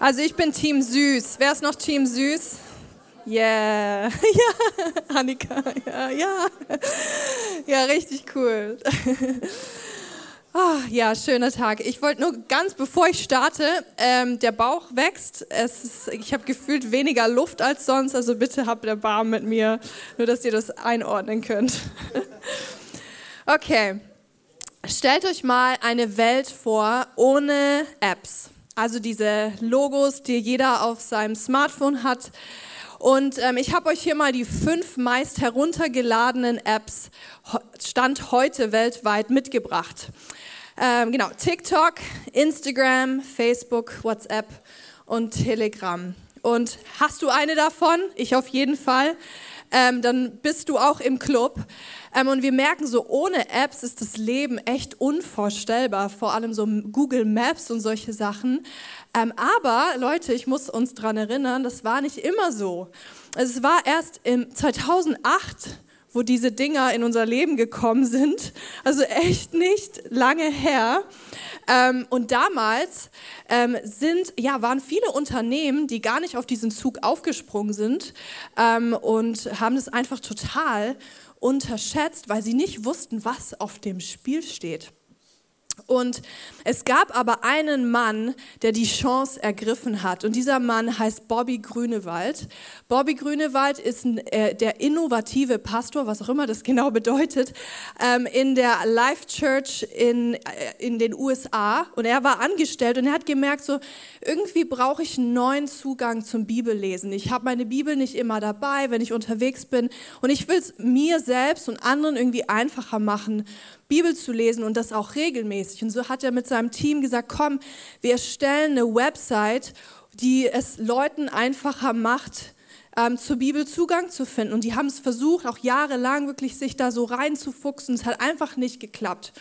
Also ich bin Team Süß. Wer ist noch Team Süß? Yeah, ja, Annika, ja, ja, ja, richtig cool. Oh, ja, schöner Tag. Ich wollte nur ganz bevor ich starte, ähm, der Bauch wächst. Es ist, ich habe gefühlt weniger Luft als sonst, also bitte habt Erbarmen mit mir, nur dass ihr das einordnen könnt. Okay, stellt euch mal eine Welt vor ohne Apps. Also diese Logos, die jeder auf seinem Smartphone hat. Und ähm, ich habe euch hier mal die fünf meist heruntergeladenen Apps Stand heute weltweit mitgebracht. Ähm, genau, TikTok, Instagram, Facebook, WhatsApp und Telegram. Und hast du eine davon? Ich auf jeden Fall. Ähm, dann bist du auch im Club. Ähm, und wir merken so, ohne Apps ist das Leben echt unvorstellbar, vor allem so Google Maps und solche Sachen. Ähm, aber Leute, ich muss uns daran erinnern, das war nicht immer so. Also es war erst im 2008, wo diese Dinger in unser Leben gekommen sind. Also echt nicht lange her. Ähm, und damals ähm, sind, ja, waren viele Unternehmen, die gar nicht auf diesen Zug aufgesprungen sind ähm, und haben das einfach total unterschätzt, weil sie nicht wussten, was auf dem Spiel steht. Und es gab aber einen Mann, der die Chance ergriffen hat. Und dieser Mann heißt Bobby Grünewald. Bobby Grünewald ist äh, der innovative Pastor, was auch immer das genau bedeutet, ähm, in der Life Church in, äh, in den USA. Und er war angestellt und er hat gemerkt, so irgendwie brauche ich einen neuen Zugang zum Bibellesen. Ich habe meine Bibel nicht immer dabei, wenn ich unterwegs bin. Und ich will es mir selbst und anderen irgendwie einfacher machen, Bibel zu lesen und das auch regelmäßig. Und so hat er mit seinem Team gesagt, komm, wir erstellen eine Website, die es Leuten einfacher macht, ähm, zur Bibel Zugang zu finden. Und die haben es versucht, auch jahrelang wirklich sich da so reinzufuchsen. Es hat einfach nicht geklappt.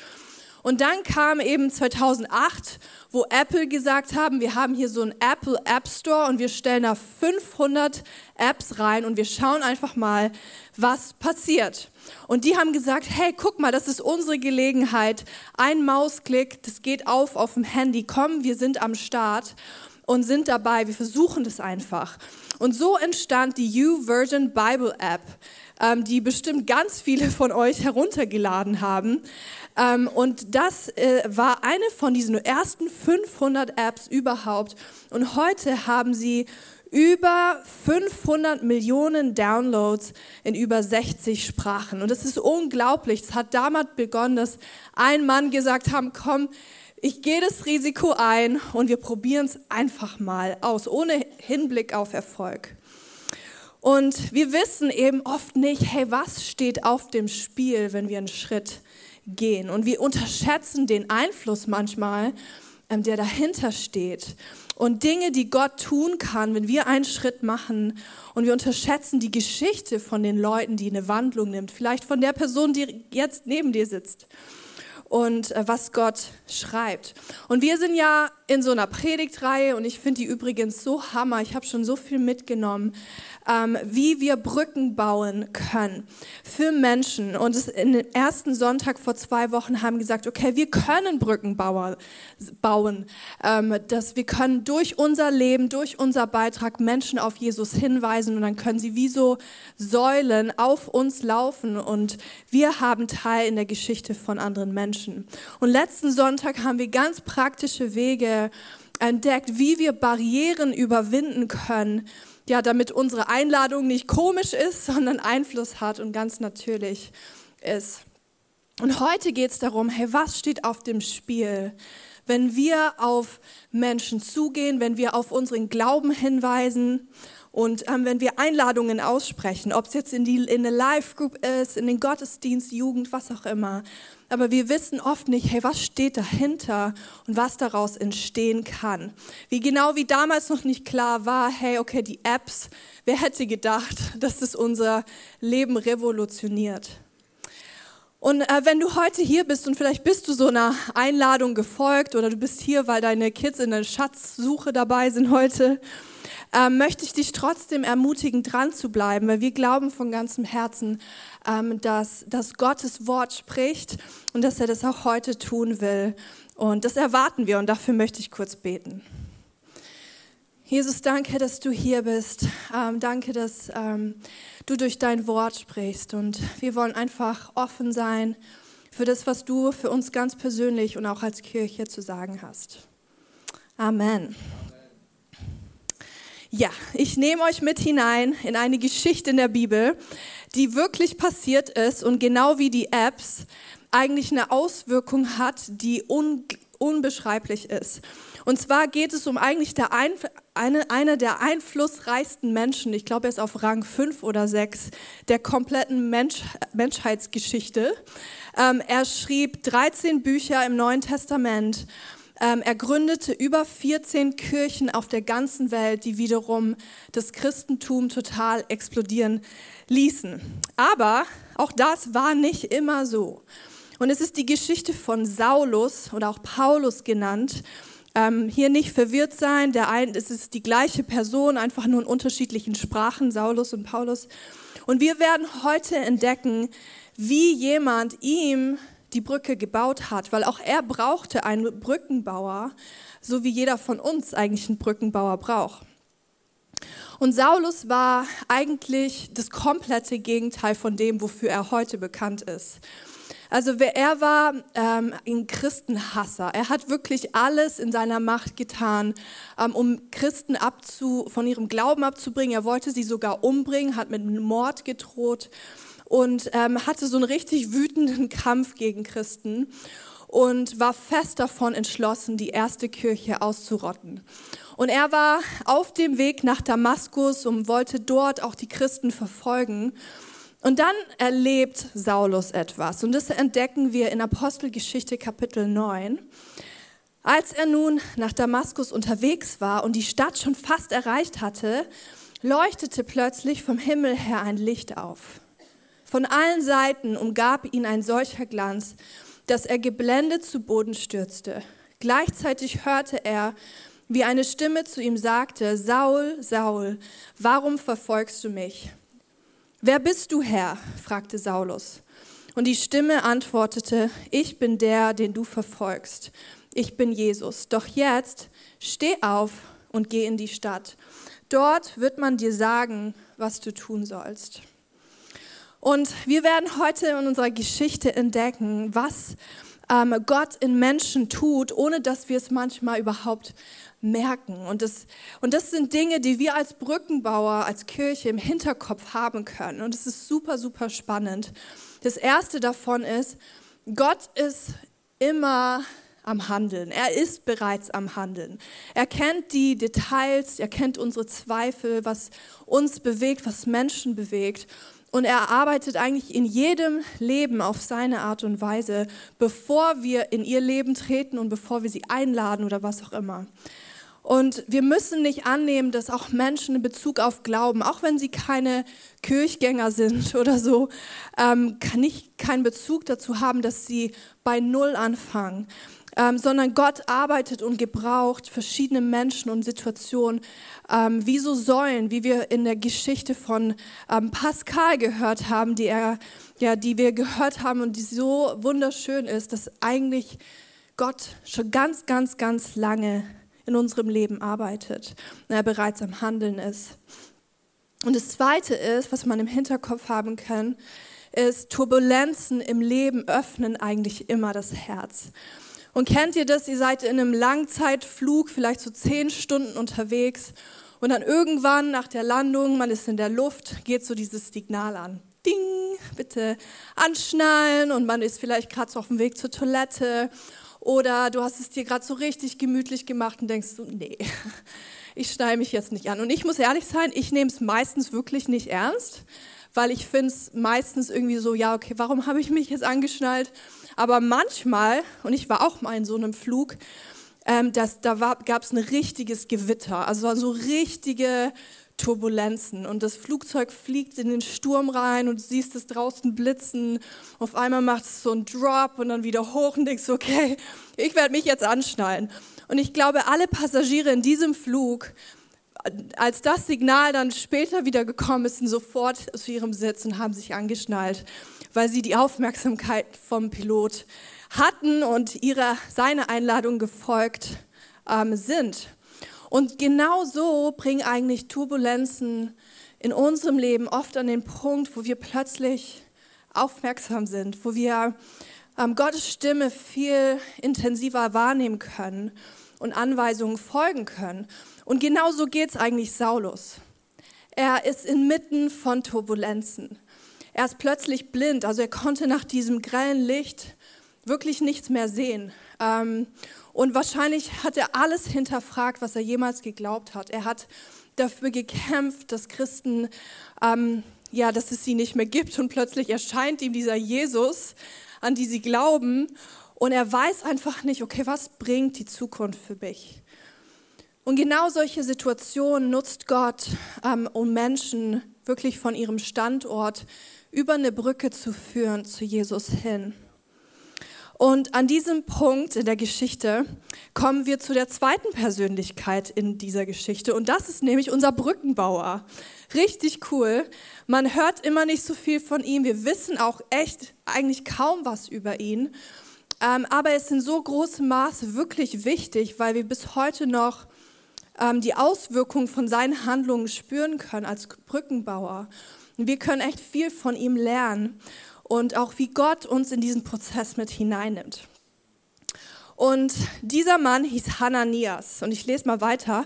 Und dann kam eben 2008, wo Apple gesagt haben, wir haben hier so einen Apple App Store und wir stellen da 500 Apps rein und wir schauen einfach mal, was passiert. Und die haben gesagt, hey, guck mal, das ist unsere Gelegenheit. Ein Mausklick, das geht auf auf dem Handy. Komm, wir sind am Start und sind dabei. Wir versuchen das einfach. Und so entstand die U-Version Bible App, ähm, die bestimmt ganz viele von euch heruntergeladen haben. Ähm, und das äh, war eine von diesen ersten 500 Apps überhaupt. Und heute haben sie über 500 Millionen Downloads in über 60 Sprachen. Und das ist unglaublich. Es hat damals begonnen, dass ein Mann gesagt hat, komm, ich gehe das Risiko ein und wir probieren es einfach mal aus, ohne Hinblick auf Erfolg. Und wir wissen eben oft nicht, hey, was steht auf dem Spiel, wenn wir einen Schritt gehen? Und wir unterschätzen den Einfluss manchmal, ähm, der dahinter steht und Dinge, die Gott tun kann, wenn wir einen Schritt machen und wir unterschätzen die Geschichte von den Leuten, die eine Wandlung nimmt, vielleicht von der Person, die jetzt neben dir sitzt und äh, was Gott schreibt. Und wir sind ja in so einer Predigtreihe und ich finde die übrigens so hammer. Ich habe schon so viel mitgenommen, ähm, wie wir Brücken bauen können für Menschen. Und es, in den ersten Sonntag vor zwei Wochen haben gesagt, okay, wir können Brücken bauen, ähm, dass wir können durch unser Leben, durch unser Beitrag Menschen auf Jesus hinweisen und dann können sie wie so Säulen auf uns laufen und wir haben Teil in der Geschichte von anderen Menschen. Und letzten Sonntag haben wir ganz praktische Wege entdeckt, wie wir Barrieren überwinden können, ja, damit unsere Einladung nicht komisch ist, sondern Einfluss hat und ganz natürlich ist. Und heute geht es darum, hey, was steht auf dem Spiel, wenn wir auf Menschen zugehen, wenn wir auf unseren Glauben hinweisen und ähm, wenn wir Einladungen aussprechen, ob es jetzt in, die, in eine Live-Group ist, in den Gottesdienst, Jugend, was auch immer. Aber wir wissen oft nicht, hey, was steht dahinter und was daraus entstehen kann. Wie genau wie damals noch nicht klar war, hey, okay, die Apps, wer hätte gedacht, dass es unser Leben revolutioniert. Und äh, wenn du heute hier bist und vielleicht bist du so einer Einladung gefolgt oder du bist hier, weil deine Kids in der Schatzsuche dabei sind heute, äh, möchte ich dich trotzdem ermutigen, dran zu bleiben, weil wir glauben von ganzem Herzen, ähm, dass, dass Gottes Wort spricht und dass er das auch heute tun will. Und das erwarten wir und dafür möchte ich kurz beten. Jesus, danke, dass du hier bist. Ähm, danke, dass ähm, du durch dein Wort sprichst. Und wir wollen einfach offen sein für das, was du für uns ganz persönlich und auch als Kirche zu sagen hast. Amen. Ja, ich nehme euch mit hinein in eine Geschichte in der Bibel, die wirklich passiert ist und genau wie die Apps eigentlich eine Auswirkung hat, die un unbeschreiblich ist. Und zwar geht es um eigentlich der ein, eine, einer der einflussreichsten Menschen, ich glaube, er ist auf Rang 5 oder 6 der kompletten Mensch, Menschheitsgeschichte. Ähm, er schrieb 13 Bücher im Neuen Testament. Ähm, er gründete über 14 Kirchen auf der ganzen Welt, die wiederum das Christentum total explodieren ließen. Aber auch das war nicht immer so. Und es ist die Geschichte von Saulus oder auch Paulus genannt. Ähm, hier nicht verwirrt sein, der ein, es ist die gleiche Person, einfach nur in unterschiedlichen Sprachen, Saulus und Paulus. Und wir werden heute entdecken, wie jemand ihm die Brücke gebaut hat, weil auch er brauchte einen Brückenbauer, so wie jeder von uns eigentlich einen Brückenbauer braucht. Und Saulus war eigentlich das komplette Gegenteil von dem, wofür er heute bekannt ist. Also er war ähm, ein Christenhasser. Er hat wirklich alles in seiner Macht getan, ähm, um Christen abzu, von ihrem Glauben abzubringen. Er wollte sie sogar umbringen, hat mit Mord gedroht und ähm, hatte so einen richtig wütenden Kampf gegen Christen und war fest davon entschlossen, die erste Kirche auszurotten. Und er war auf dem Weg nach Damaskus und wollte dort auch die Christen verfolgen. Und dann erlebt Saulus etwas und das entdecken wir in Apostelgeschichte Kapitel 9. Als er nun nach Damaskus unterwegs war und die Stadt schon fast erreicht hatte, leuchtete plötzlich vom Himmel her ein Licht auf. Von allen Seiten umgab ihn ein solcher Glanz, dass er geblendet zu Boden stürzte. Gleichzeitig hörte er, wie eine Stimme zu ihm sagte, Saul, Saul, warum verfolgst du mich? Wer bist du, Herr? fragte Saulus. Und die Stimme antwortete, ich bin der, den du verfolgst. Ich bin Jesus. Doch jetzt steh auf und geh in die Stadt. Dort wird man dir sagen, was du tun sollst. Und wir werden heute in unserer Geschichte entdecken, was ähm, Gott in Menschen tut, ohne dass wir es manchmal überhaupt merken. Und das, und das sind Dinge, die wir als Brückenbauer, als Kirche im Hinterkopf haben können. Und es ist super, super spannend. Das erste davon ist, Gott ist immer am Handeln. Er ist bereits am Handeln. Er kennt die Details, er kennt unsere Zweifel, was uns bewegt, was Menschen bewegt. Und er arbeitet eigentlich in jedem Leben auf seine Art und Weise, bevor wir in ihr Leben treten und bevor wir sie einladen oder was auch immer. Und wir müssen nicht annehmen, dass auch Menschen in Bezug auf Glauben, auch wenn sie keine Kirchgänger sind oder so, ähm, nicht keinen Bezug dazu haben, dass sie bei Null anfangen, ähm, sondern Gott arbeitet und gebraucht verschiedene Menschen und Situationen. Ähm, wie so Säulen, wie wir in der Geschichte von ähm, Pascal gehört haben, die, er, ja, die wir gehört haben und die so wunderschön ist, dass eigentlich Gott schon ganz, ganz, ganz lange in unserem Leben arbeitet und er bereits am Handeln ist. Und das Zweite ist, was man im Hinterkopf haben kann, ist, Turbulenzen im Leben öffnen eigentlich immer das Herz. Und kennt ihr das? Ihr seid in einem Langzeitflug, vielleicht so zehn Stunden unterwegs und dann irgendwann nach der Landung, man ist in der Luft, geht so dieses Signal an. Ding, bitte anschnallen und man ist vielleicht gerade so auf dem Weg zur Toilette Oder du hast es dir gerade so richtig gemütlich gemacht und denkst so, nee, ich schneide mich jetzt nicht an. Und ich muss ehrlich sein, ich nehme es meistens wirklich nicht ernst, weil ich finde es meistens irgendwie so, ja, okay, warum habe ich mich jetzt angeschnallt? Aber manchmal, und ich war auch mal in so einem Flug, ähm, das, da gab es ein richtiges Gewitter, also so richtige Turbulenzen und das Flugzeug fliegt in den Sturm rein und du siehst es draußen blitzen. Auf einmal macht es so einen Drop und dann wieder hoch und denkst, okay, ich werde mich jetzt anschnallen. Und ich glaube, alle Passagiere in diesem Flug, als das Signal dann später wieder gekommen ist, sind sofort zu ihrem Sitz und haben sich angeschnallt, weil sie die Aufmerksamkeit vom Pilot hatten und ihrer, seiner Einladung gefolgt ähm, sind. Und genau so bringen eigentlich Turbulenzen in unserem Leben oft an den Punkt, wo wir plötzlich aufmerksam sind, wo wir ähm, Gottes Stimme viel intensiver wahrnehmen können und Anweisungen folgen können. Und genau so geht es eigentlich Saulus. Er ist inmitten von Turbulenzen. Er ist plötzlich blind, also er konnte nach diesem grellen Licht wirklich nichts mehr sehen. Ähm, und wahrscheinlich hat er alles hinterfragt, was er jemals geglaubt hat. Er hat dafür gekämpft, dass Christen, ähm, ja, dass es sie nicht mehr gibt. Und plötzlich erscheint ihm dieser Jesus, an die sie glauben. Und er weiß einfach nicht, okay, was bringt die Zukunft für mich? Und genau solche Situationen nutzt Gott, ähm, um Menschen wirklich von ihrem Standort über eine Brücke zu führen zu Jesus hin. Und an diesem Punkt in der Geschichte kommen wir zu der zweiten Persönlichkeit in dieser Geschichte. Und das ist nämlich unser Brückenbauer. Richtig cool. Man hört immer nicht so viel von ihm. Wir wissen auch echt eigentlich kaum was über ihn. Ähm, aber er ist in so großem Maße wirklich wichtig, weil wir bis heute noch ähm, die Auswirkungen von seinen Handlungen spüren können als Brückenbauer. Und wir können echt viel von ihm lernen und auch wie Gott uns in diesen Prozess mit hineinnimmt. Und dieser Mann hieß Hananias. Und ich lese mal weiter.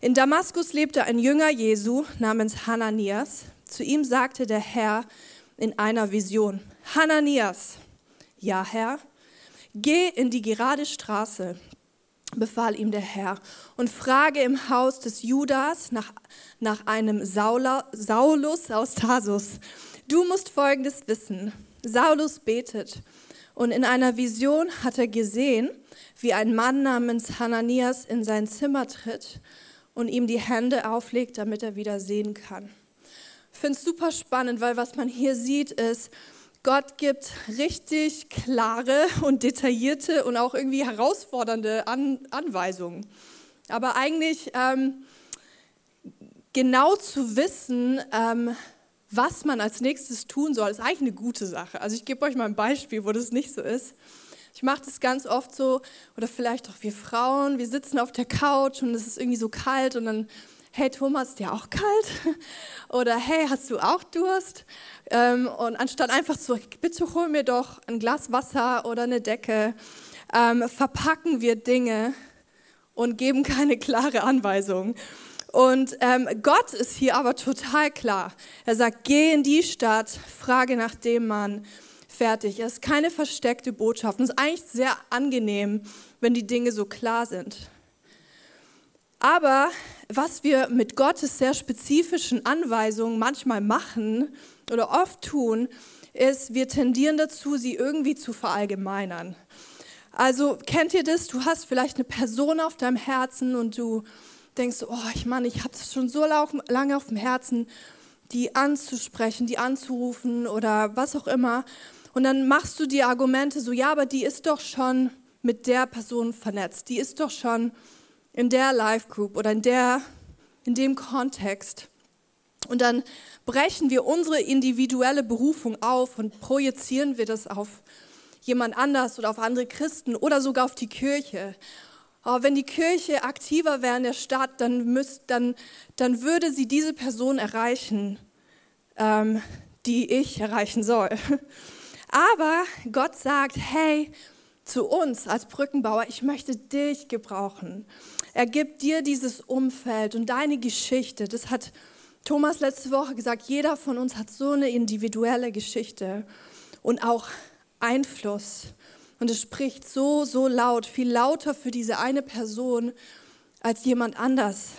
In Damaskus lebte ein Jünger Jesu namens Hananias. Zu ihm sagte der Herr in einer Vision, Hananias, ja Herr, geh in die gerade Straße, befahl ihm der Herr, und frage im Haus des Judas nach, nach einem Saula, Saulus aus Tarsus Du musst Folgendes wissen. Saulus betet und in einer Vision hat er gesehen, wie ein Mann namens Hananias in sein Zimmer tritt und ihm die Hände auflegt, damit er wieder sehen kann. Ich finde es super spannend, weil was man hier sieht ist, Gott gibt richtig klare und detaillierte und auch irgendwie herausfordernde An Anweisungen. Aber eigentlich ähm, genau zu wissen, ähm, was man als nächstes tun soll, ist eigentlich eine gute Sache. Also ich gebe euch mal ein Beispiel, wo das nicht so ist. Ich mache das ganz oft so, oder vielleicht auch wir Frauen, wir sitzen auf der Couch und es ist irgendwie so kalt und dann, hey Thomas, ist dir auch kalt? Oder hey, hast du auch Durst? Ähm, und anstatt einfach so, bitte hol mir doch ein Glas Wasser oder eine Decke, ähm, verpacken wir Dinge und geben keine klare Anweisung. Und ähm, Gott ist hier aber total klar. Er sagt, geh in die Stadt, frage nach dem Mann, fertig. Es ist keine versteckte Botschaft. es ist eigentlich sehr angenehm, wenn die Dinge so klar sind. Aber was wir mit Gottes sehr spezifischen Anweisungen manchmal machen oder oft tun, ist, wir tendieren dazu, sie irgendwie zu verallgemeinern. Also kennt ihr das? Du hast vielleicht eine Person auf deinem Herzen und du denkst, oh, ich meine, ich habe es schon so lange auf dem Herzen, die anzusprechen, die anzurufen oder was auch immer. Und dann machst du die Argumente so, ja, aber die ist doch schon mit der Person vernetzt. Die ist doch schon in der Live Group oder in der in dem Kontext. Und dann brechen wir unsere individuelle Berufung auf und projizieren wir das auf jemand anders oder auf andere Christen oder sogar auf die Kirche. Oh, wenn die Kirche aktiver wäre in der Stadt, dann, müsst, dann, dann würde sie diese Person erreichen, ähm, die ich erreichen soll. Aber Gott sagt, hey, zu uns als Brückenbauer, ich möchte dich gebrauchen. Er gibt dir dieses Umfeld und deine Geschichte. Das hat Thomas letzte Woche gesagt, jeder von uns hat so eine individuelle Geschichte und auch Einfluss Und es spricht so, so laut, viel lauter für diese eine Person als jemand anders.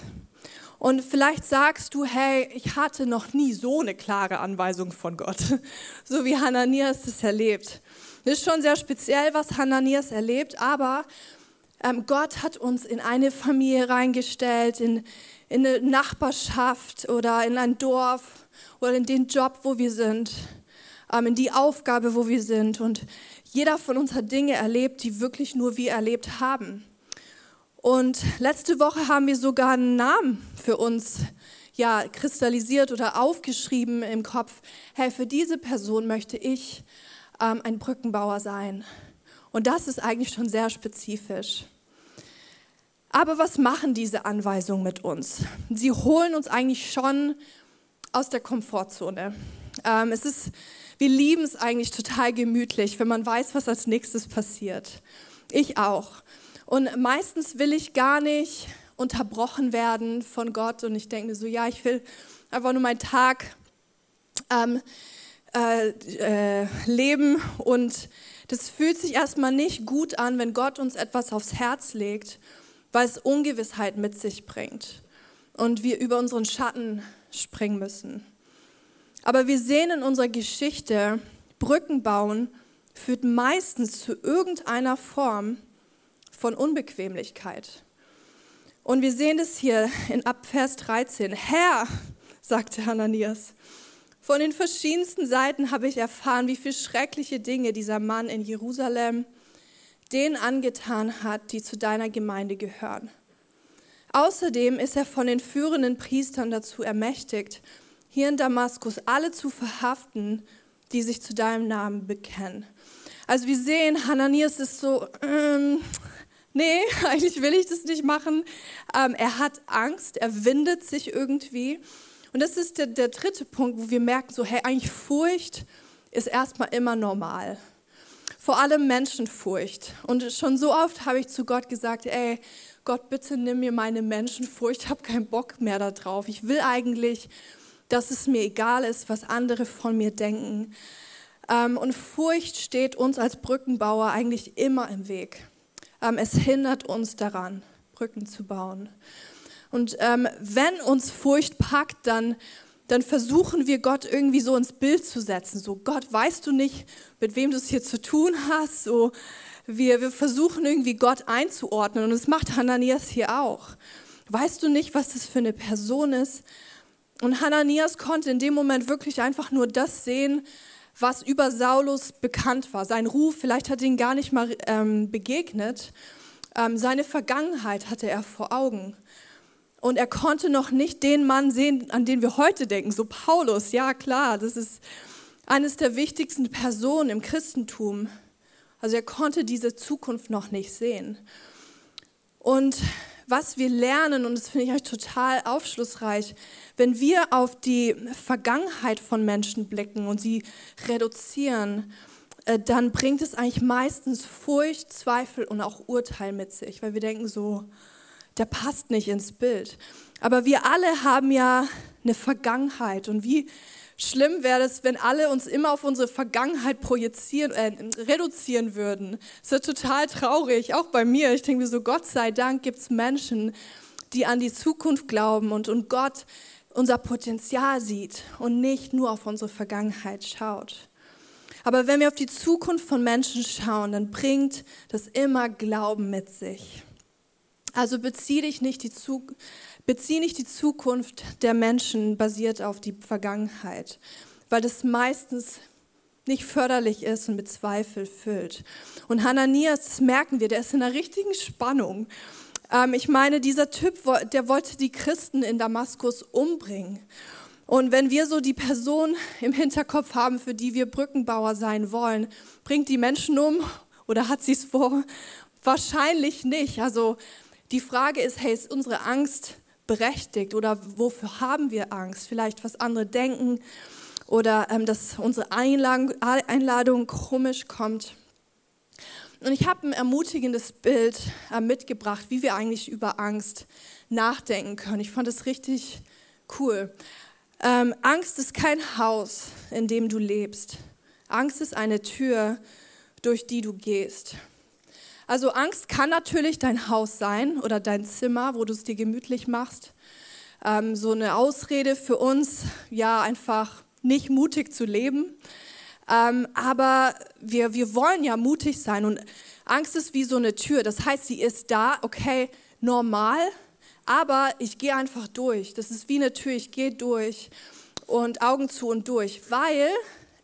Und vielleicht sagst du, hey, ich hatte noch nie so eine klare Anweisung von Gott, so wie Hananias es erlebt. Das ist schon sehr speziell, was Hananias erlebt, aber ähm, Gott hat uns in eine Familie reingestellt, in, in eine Nachbarschaft oder in ein Dorf oder in den Job, wo wir sind, in die Aufgabe, wo wir sind. Und jeder von uns hat Dinge erlebt, die wirklich nur wir erlebt haben. Und letzte Woche haben wir sogar einen Namen für uns ja, kristallisiert oder aufgeschrieben im Kopf. Hey, für diese Person möchte ich ähm, ein Brückenbauer sein. Und das ist eigentlich schon sehr spezifisch. Aber was machen diese Anweisungen mit uns? Sie holen uns eigentlich schon aus der Komfortzone. Ähm, es ist, wir lieben es eigentlich total gemütlich, wenn man weiß, was als nächstes passiert. Ich auch. Und meistens will ich gar nicht unterbrochen werden von Gott und ich denke mir so, ja, ich will einfach nur meinen Tag ähm, äh, äh, leben und das fühlt sich erstmal nicht gut an, wenn Gott uns etwas aufs Herz legt, weil es Ungewissheit mit sich bringt und wir über unseren Schatten springen müssen. Aber wir sehen in unserer Geschichte, Brücken bauen führt meistens zu irgendeiner Form von Unbequemlichkeit. Und wir sehen es hier in Abvers 13. Herr, sagte Hananias, von den verschiedensten Seiten habe ich erfahren, wie viele schreckliche Dinge dieser Mann in Jerusalem denen angetan hat, die zu deiner Gemeinde gehören. Außerdem ist er von den führenden Priestern dazu ermächtigt, hier in Damaskus alle zu verhaften, die sich zu deinem Namen bekennen. Also wir sehen, Hananias ist so, ähm, nee, eigentlich will ich das nicht machen. Ähm, er hat Angst, er windet sich irgendwie. Und das ist der, der dritte Punkt, wo wir merken, so, hey, eigentlich Furcht ist erstmal immer normal. Vor allem Menschenfurcht. Und schon so oft habe ich zu Gott gesagt, ey, Gott, bitte nimm mir meine Menschenfurcht, ich habe keinen Bock mehr darauf. Ich will eigentlich, dass es mir egal ist, was andere von mir denken. Ähm, und Furcht steht uns als Brückenbauer eigentlich immer im Weg. Ähm, es hindert uns daran, Brücken zu bauen. Und ähm, wenn uns Furcht packt, dann, dann versuchen wir Gott irgendwie so ins Bild zu setzen. So, Gott, weißt du nicht, mit wem du es hier zu tun hast? So, wir, wir versuchen irgendwie Gott einzuordnen und das macht Hananias hier auch. Weißt du nicht, was das für eine Person ist? Und Hananias konnte in dem Moment wirklich einfach nur das sehen, was über Saulus bekannt war. Sein Ruf, vielleicht hat ihn gar nicht mal ähm, begegnet. Ähm, seine Vergangenheit hatte er vor Augen. Und er konnte noch nicht den Mann sehen, an den wir heute denken. So Paulus, ja klar, das ist eines der wichtigsten Personen im Christentum. Also er konnte diese Zukunft noch nicht sehen. Und was wir lernen, und das finde ich eigentlich total aufschlussreich, wenn wir auf die Vergangenheit von Menschen blicken und sie reduzieren, äh, dann bringt es eigentlich meistens Furcht, Zweifel und auch Urteil mit sich, weil wir denken so, der passt nicht ins Bild. Aber wir alle haben ja eine Vergangenheit und wie schlimm wäre es, wenn alle uns immer auf unsere Vergangenheit projizieren, äh, reduzieren würden. Das ist total traurig, auch bei mir. Ich denke mir so, Gott sei Dank gibt es Menschen, die an die Zukunft glauben und, und Gott unser Potenzial sieht und nicht nur auf unsere Vergangenheit schaut. Aber wenn wir auf die Zukunft von Menschen schauen, dann bringt das immer Glauben mit sich. Also bezieh dich nicht die, bezieh nicht die Zukunft der Menschen basiert auf die Vergangenheit, weil das meistens nicht förderlich ist und mit Zweifel füllt. Und Hananias, das merken wir, der ist in einer richtigen Spannung. Ähm, ich meine, dieser Typ, der wollte die Christen in Damaskus umbringen. Und wenn wir so die Person im Hinterkopf haben, für die wir Brückenbauer sein wollen, bringt die Menschen um oder hat sie es vor? Wahrscheinlich nicht. Also die Frage ist, hey, ist unsere Angst berechtigt oder wofür haben wir Angst? Vielleicht, was andere denken oder ähm, dass unsere Einladung, Einladung komisch kommt. Und ich habe ein ermutigendes Bild äh, mitgebracht, wie wir eigentlich über Angst nachdenken können. Ich fand es richtig cool. Ähm, Angst ist kein Haus, in dem du lebst. Angst ist eine Tür, durch die du gehst. Also Angst kann natürlich dein Haus sein oder dein Zimmer, wo du es dir gemütlich machst. Ähm, so eine Ausrede für uns, ja, einfach nicht mutig zu leben. Ähm, aber wir, wir wollen ja mutig sein und Angst ist wie so eine Tür. Das heißt, sie ist da, okay, normal, aber ich gehe einfach durch. Das ist wie eine Tür, ich gehe durch und Augen zu und durch, weil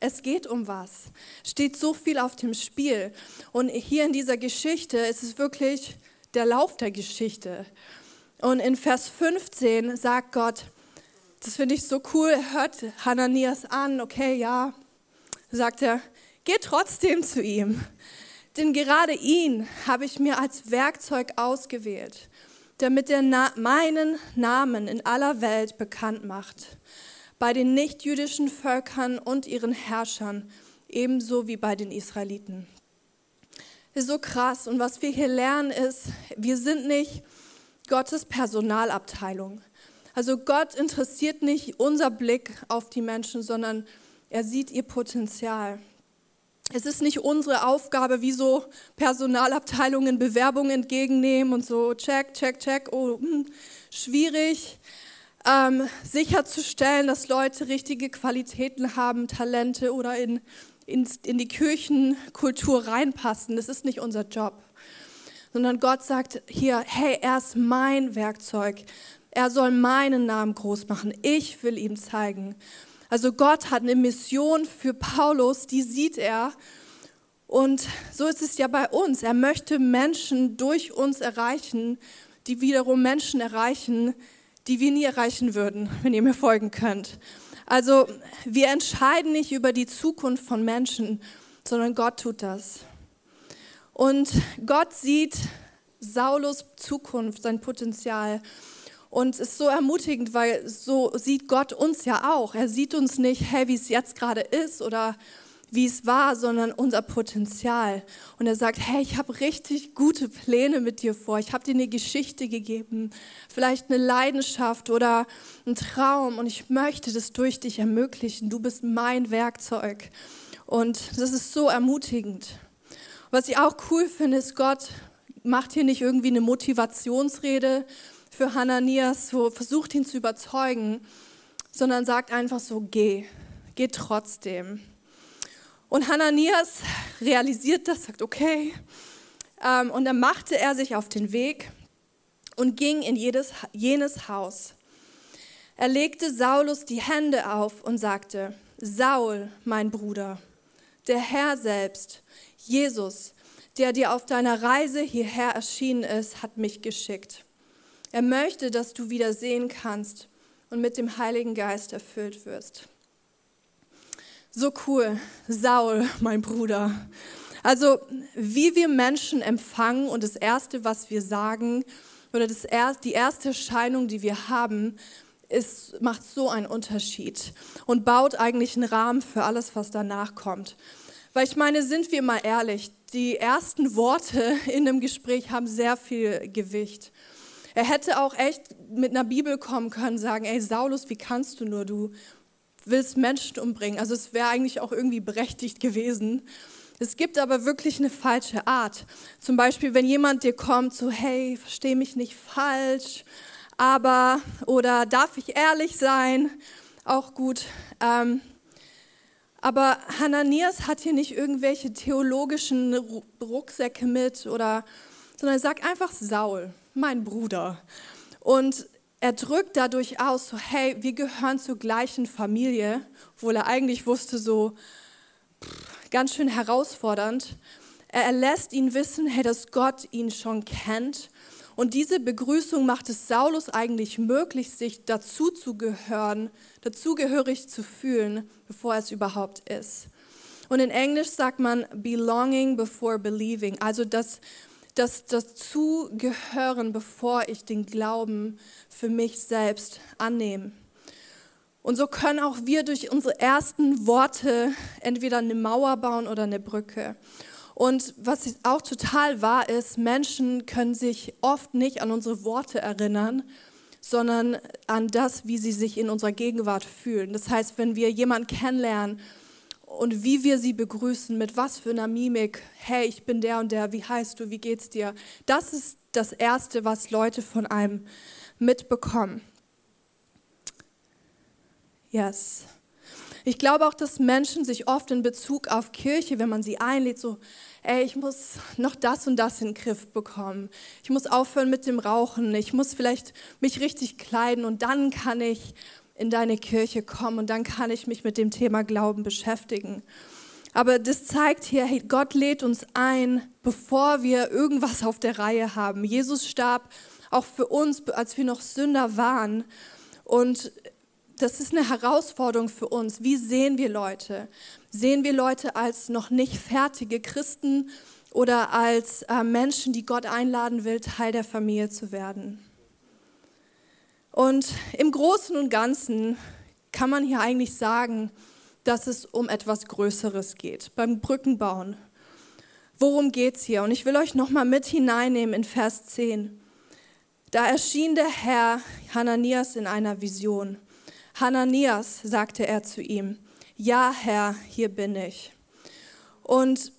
es geht um was. Steht so viel auf dem Spiel. Und hier in dieser Geschichte ist es wirklich der Lauf der Geschichte. Und in Vers 15 sagt Gott, das finde ich so cool, hört Hananias an, okay, ja, sagt er, geh trotzdem zu ihm. Denn gerade ihn habe ich mir als Werkzeug ausgewählt, damit er na meinen Namen in aller Welt bekannt macht bei den nichtjüdischen Völkern und ihren Herrschern, ebenso wie bei den Israeliten. Das ist so krass. Und was wir hier lernen ist, wir sind nicht Gottes Personalabteilung. Also Gott interessiert nicht unser Blick auf die Menschen, sondern er sieht ihr Potenzial. Es ist nicht unsere Aufgabe, wie so Personalabteilungen Bewerbungen entgegennehmen und so, check, check, check, oh, hm, schwierig ähm, sicherzustellen, dass Leute richtige Qualitäten haben, Talente oder in, in, in die Kirchenkultur reinpassen. Das ist nicht unser Job. Sondern Gott sagt hier, hey, er ist mein Werkzeug. Er soll meinen Namen groß machen. Ich will ihm zeigen. Also Gott hat eine Mission für Paulus, die sieht er. Und so ist es ja bei uns. Er möchte Menschen durch uns erreichen, die wiederum Menschen erreichen, die wir nie erreichen würden, wenn ihr mir folgen könnt. Also wir entscheiden nicht über die Zukunft von Menschen, sondern Gott tut das. Und Gott sieht Saulus Zukunft, sein Potenzial. Und es ist so ermutigend, weil so sieht Gott uns ja auch. Er sieht uns nicht, hey, wie es jetzt gerade ist oder wie es war, sondern unser Potenzial. Und er sagt, hey, ich habe richtig gute Pläne mit dir vor. Ich habe dir eine Geschichte gegeben, vielleicht eine Leidenschaft oder einen Traum und ich möchte das durch dich ermöglichen. Du bist mein Werkzeug. Und das ist so ermutigend. Was ich auch cool finde, ist, Gott macht hier nicht irgendwie eine Motivationsrede für Hananias, so versucht ihn zu überzeugen, sondern sagt einfach so, geh, geh trotzdem. Und Hananias realisiert das, sagt, okay. Ähm, und dann machte er sich auf den Weg und ging in jedes, jenes Haus. Er legte Saulus die Hände auf und sagte, Saul, mein Bruder, der Herr selbst, Jesus, der dir auf deiner Reise hierher erschienen ist, hat mich geschickt. Er möchte, dass du wieder sehen kannst und mit dem Heiligen Geist erfüllt wirst. So cool, Saul, mein Bruder. Also, wie wir Menschen empfangen und das Erste, was wir sagen, oder das er, die erste Erscheinung, die wir haben, ist, macht so einen Unterschied und baut eigentlich einen Rahmen für alles, was danach kommt. Weil ich meine, sind wir mal ehrlich, die ersten Worte in einem Gespräch haben sehr viel Gewicht. Er hätte auch echt mit einer Bibel kommen können, sagen, ey Saulus, wie kannst du nur, du willst Menschen umbringen. Also es wäre eigentlich auch irgendwie berechtigt gewesen. Es gibt aber wirklich eine falsche Art. Zum Beispiel, wenn jemand dir kommt, so, hey, versteh mich nicht falsch, aber, oder darf ich ehrlich sein? Auch gut. Ähm, aber Hananias hat hier nicht irgendwelche theologischen Rucksäcke mit oder, sondern er sagt einfach Saul, mein Bruder. Und er drückt dadurch aus, so, hey, wir gehören zur gleichen Familie, obwohl er eigentlich wusste, so ganz schön herausfordernd. Er lässt ihn wissen, hey, dass Gott ihn schon kennt. Und diese Begrüßung macht es Saulus eigentlich möglich, sich dazu zu gehören, dazugehörig zu fühlen, bevor es überhaupt ist. Und in Englisch sagt man belonging before believing, also das das Dazugehören, bevor ich den Glauben für mich selbst annehme. Und so können auch wir durch unsere ersten Worte entweder eine Mauer bauen oder eine Brücke. Und was auch total wahr ist, Menschen können sich oft nicht an unsere Worte erinnern, sondern an das, wie sie sich in unserer Gegenwart fühlen. Das heißt, wenn wir jemanden kennenlernen und wie wir sie begrüßen, mit was für einer Mimik. Hey, ich bin der und der, wie heißt du, wie geht's dir? Das ist das Erste, was Leute von einem mitbekommen. Yes. Ich glaube auch, dass Menschen sich oft in Bezug auf Kirche, wenn man sie einlädt, so, ey, ich muss noch das und das in den Griff bekommen. Ich muss aufhören mit dem Rauchen. Ich muss vielleicht mich richtig kleiden und dann kann ich in deine Kirche kommen und dann kann ich mich mit dem Thema Glauben beschäftigen. Aber das zeigt hier, hey, Gott lädt uns ein, bevor wir irgendwas auf der Reihe haben. Jesus starb auch für uns, als wir noch Sünder waren. Und das ist eine Herausforderung für uns. Wie sehen wir Leute? Sehen wir Leute als noch nicht fertige Christen oder als äh, Menschen, die Gott einladen will, Teil der Familie zu werden? Und im Großen und Ganzen kann man hier eigentlich sagen, dass es um etwas Größeres geht, beim Brückenbauen. Worum geht es hier? Und ich will euch nochmal mit hineinnehmen in Vers 10. Da erschien der Herr Hananias in einer Vision. Hananias, sagte er zu ihm, ja Herr, hier bin ich. Und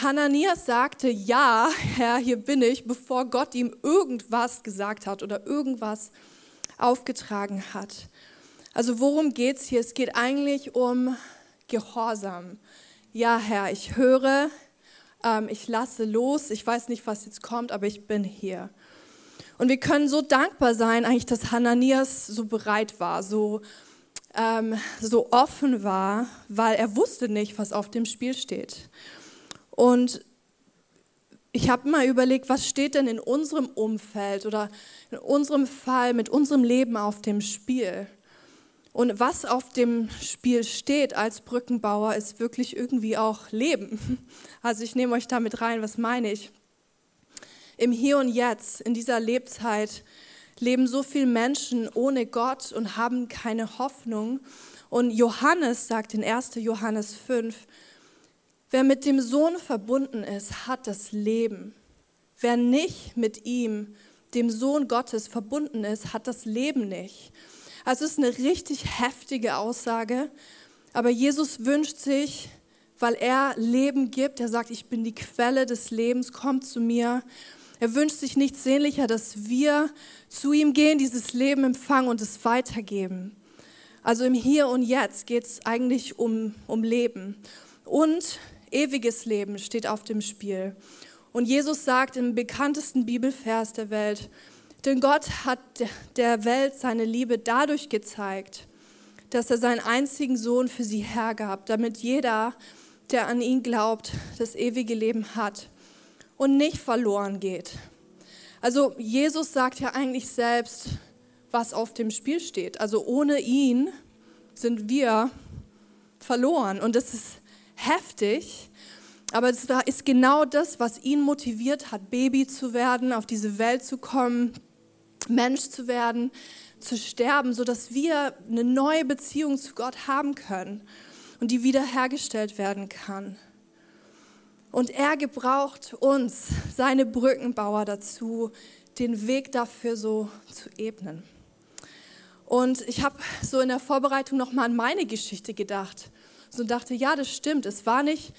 Hananias sagte, ja Herr, hier bin ich, bevor Gott ihm irgendwas gesagt hat oder irgendwas aufgetragen hat. Also worum geht es hier? Es geht eigentlich um Gehorsam. Ja Herr, ich höre, ähm, ich lasse los, ich weiß nicht, was jetzt kommt, aber ich bin hier. Und wir können so dankbar sein, eigentlich, dass Hananias so bereit war, so, ähm, so offen war, weil er wusste nicht, was auf dem Spiel steht. Und ich habe mal überlegt, was steht denn in unserem Umfeld oder in unserem Fall mit unserem Leben auf dem Spiel? Und was auf dem Spiel steht als Brückenbauer, ist wirklich irgendwie auch Leben. Also ich nehme euch damit rein, was meine ich? Im Hier und Jetzt, in dieser Lebzeit, leben so viele Menschen ohne Gott und haben keine Hoffnung. Und Johannes sagt in 1. Johannes 5, wer mit dem Sohn verbunden ist, hat das Leben. Wer nicht mit ihm, dem Sohn Gottes, verbunden ist, hat das Leben nicht. Also es ist eine richtig heftige Aussage, aber Jesus wünscht sich, weil er Leben gibt, er sagt, ich bin die Quelle des Lebens, kommt zu mir er wünscht sich nichts sehnlicher, dass wir zu ihm gehen, dieses Leben empfangen und es weitergeben. Also im Hier und Jetzt geht es eigentlich um, um Leben. Und ewiges Leben steht auf dem Spiel. Und Jesus sagt im bekanntesten Bibelvers der Welt, denn Gott hat der Welt seine Liebe dadurch gezeigt, dass er seinen einzigen Sohn für sie hergab, damit jeder, der an ihn glaubt, das ewige Leben hat und nicht verloren geht. Also Jesus sagt ja eigentlich selbst, was auf dem Spiel steht. Also ohne ihn sind wir verloren. Und das ist heftig, aber es ist genau das, was ihn motiviert hat, Baby zu werden, auf diese Welt zu kommen, Mensch zu werden, zu sterben, sodass wir eine neue Beziehung zu Gott haben können und die wiederhergestellt werden kann. Und er gebraucht uns, seine Brückenbauer dazu, den Weg dafür so zu ebnen. Und ich habe so in der Vorbereitung nochmal an meine Geschichte gedacht. So dachte, ja, das stimmt. Es war nicht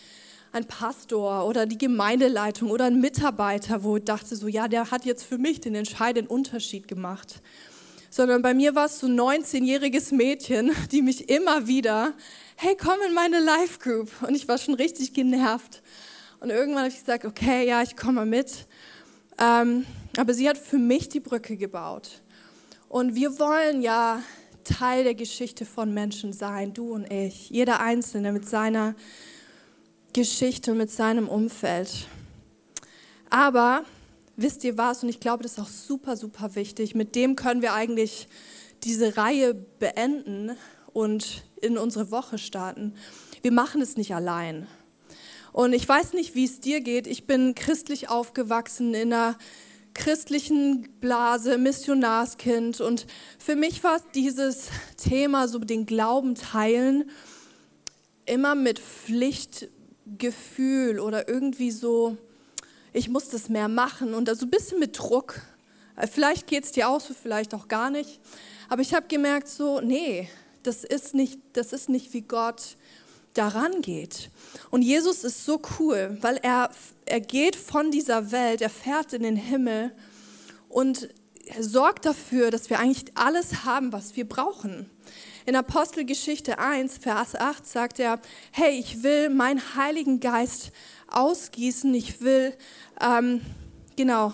ein Pastor oder die Gemeindeleitung oder ein Mitarbeiter, wo ich dachte so, ja, der hat jetzt für mich den entscheidenden Unterschied gemacht. Sondern bei mir war es so ein 19-jähriges Mädchen, die mich immer wieder, hey, komm in meine Life Group. Und ich war schon richtig genervt und irgendwann habe ich gesagt, okay, ja, ich komme mit. Ähm, aber sie hat für mich die Brücke gebaut. Und wir wollen ja Teil der Geschichte von Menschen sein, du und ich, jeder Einzelne mit seiner Geschichte und mit seinem Umfeld. Aber wisst ihr was, und ich glaube, das ist auch super, super wichtig, mit dem können wir eigentlich diese Reihe beenden und in unsere Woche starten. Wir machen es nicht allein. Und ich weiß nicht, wie es dir geht. Ich bin christlich aufgewachsen in einer christlichen Blase, Missionarskind. Und für mich war dieses Thema, so den Glauben teilen, immer mit Pflichtgefühl oder irgendwie so, ich muss das mehr machen und so also ein bisschen mit Druck. Vielleicht geht es dir auch so, vielleicht auch gar nicht. Aber ich habe gemerkt, so, nee, das ist nicht, das ist nicht wie Gott daran geht. Und Jesus ist so cool, weil er, er geht von dieser Welt, er fährt in den Himmel und sorgt dafür, dass wir eigentlich alles haben, was wir brauchen. In Apostelgeschichte 1, Vers 8 sagt er, hey, ich will meinen Heiligen Geist ausgießen, ich will, ähm, genau,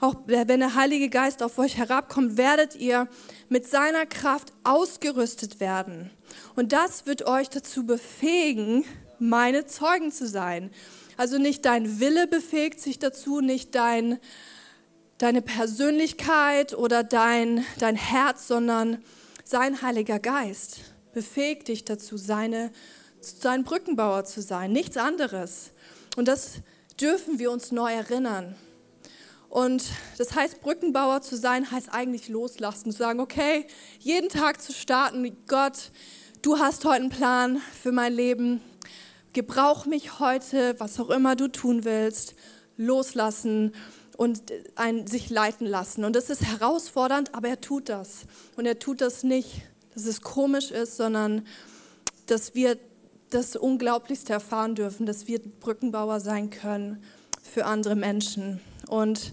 auch wenn der Heilige Geist auf euch herabkommt, werdet ihr mit seiner Kraft ausgerüstet werden. Und das wird euch dazu befähigen, meine Zeugen zu sein. Also nicht dein Wille befähigt sich dazu, nicht dein, deine Persönlichkeit oder dein, dein Herz, sondern sein Heiliger Geist befähigt dich dazu, seine, sein Brückenbauer zu sein, nichts anderes. Und das dürfen wir uns neu erinnern. Und das heißt, Brückenbauer zu sein, heißt eigentlich loslassen, zu sagen, okay, jeden Tag zu starten, Gott, du hast heute einen Plan für mein Leben, gebrauch mich heute, was auch immer du tun willst, loslassen und ein, sich leiten lassen. Und das ist herausfordernd, aber er tut das. Und er tut das nicht, dass es komisch ist, sondern dass wir das Unglaublichste erfahren dürfen, dass wir Brückenbauer sein können für andere Menschen. Und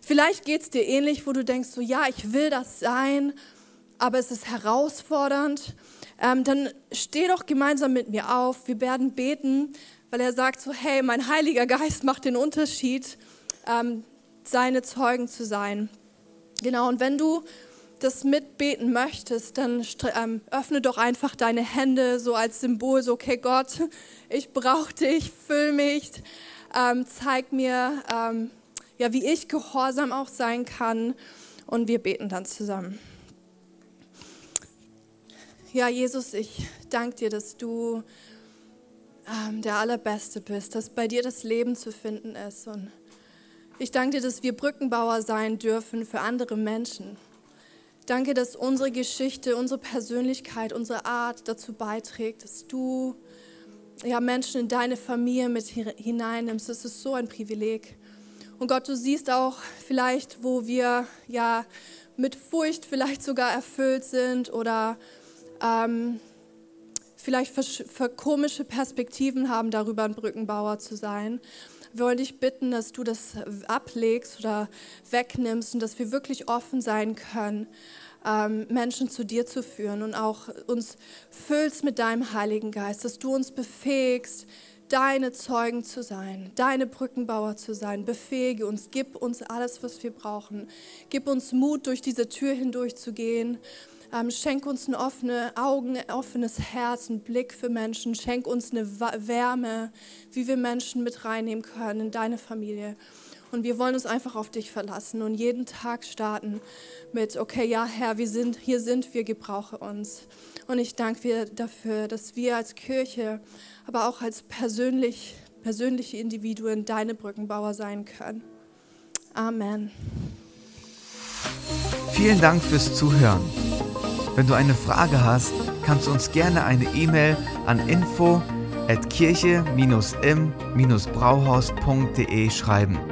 vielleicht geht es dir ähnlich, wo du denkst, so ja, ich will das sein, aber es ist herausfordernd. Ähm, dann steh doch gemeinsam mit mir auf. Wir werden beten, weil er sagt so, hey, mein Heiliger Geist macht den Unterschied, ähm, seine Zeugen zu sein. Genau, und wenn du das mitbeten möchtest, dann ähm, öffne doch einfach deine Hände so als Symbol, so, okay Gott, ich brauche dich, füll mich, ähm, zeig mir, ähm, ja, wie ich gehorsam auch sein kann. Und wir beten dann zusammen. Ja, Jesus, ich danke dir, dass du ähm, der Allerbeste bist, dass bei dir das Leben zu finden ist. Und ich danke dir, dass wir Brückenbauer sein dürfen für andere Menschen. Danke, dass unsere Geschichte, unsere Persönlichkeit, unsere Art dazu beiträgt, dass du ja, Menschen in deine Familie mit hineinnimmst. Das ist so ein Privileg. Und Gott, du siehst auch vielleicht, wo wir ja mit Furcht vielleicht sogar erfüllt sind oder ähm, vielleicht für, für komische Perspektiven haben, darüber ein Brückenbauer zu sein. Wir wollen dich bitten, dass du das ablegst oder wegnimmst und dass wir wirklich offen sein können, ähm, Menschen zu dir zu führen und auch uns füllst mit deinem Heiligen Geist, dass du uns befähigst, deine Zeugen zu sein, deine Brückenbauer zu sein. Befähige uns, gib uns alles, was wir brauchen. Gib uns Mut, durch diese Tür hindurch zu gehen. Ähm, schenk uns ein offene Augen, ein offenes Herz, einen Blick für Menschen. Schenk uns eine Wärme, wie wir Menschen mit reinnehmen können in deine Familie. Und wir wollen uns einfach auf dich verlassen und jeden Tag starten mit, okay, ja Herr, wir sind, hier sind wir, gebrauche uns. Und ich danke dir dafür, dass wir als Kirche aber auch als persönlich, persönliche Individuen deine Brückenbauer sein können. Amen. Vielen Dank fürs Zuhören. Wenn du eine Frage hast, kannst du uns gerne eine E-Mail an info at kirche-im-brauhaus.de schreiben.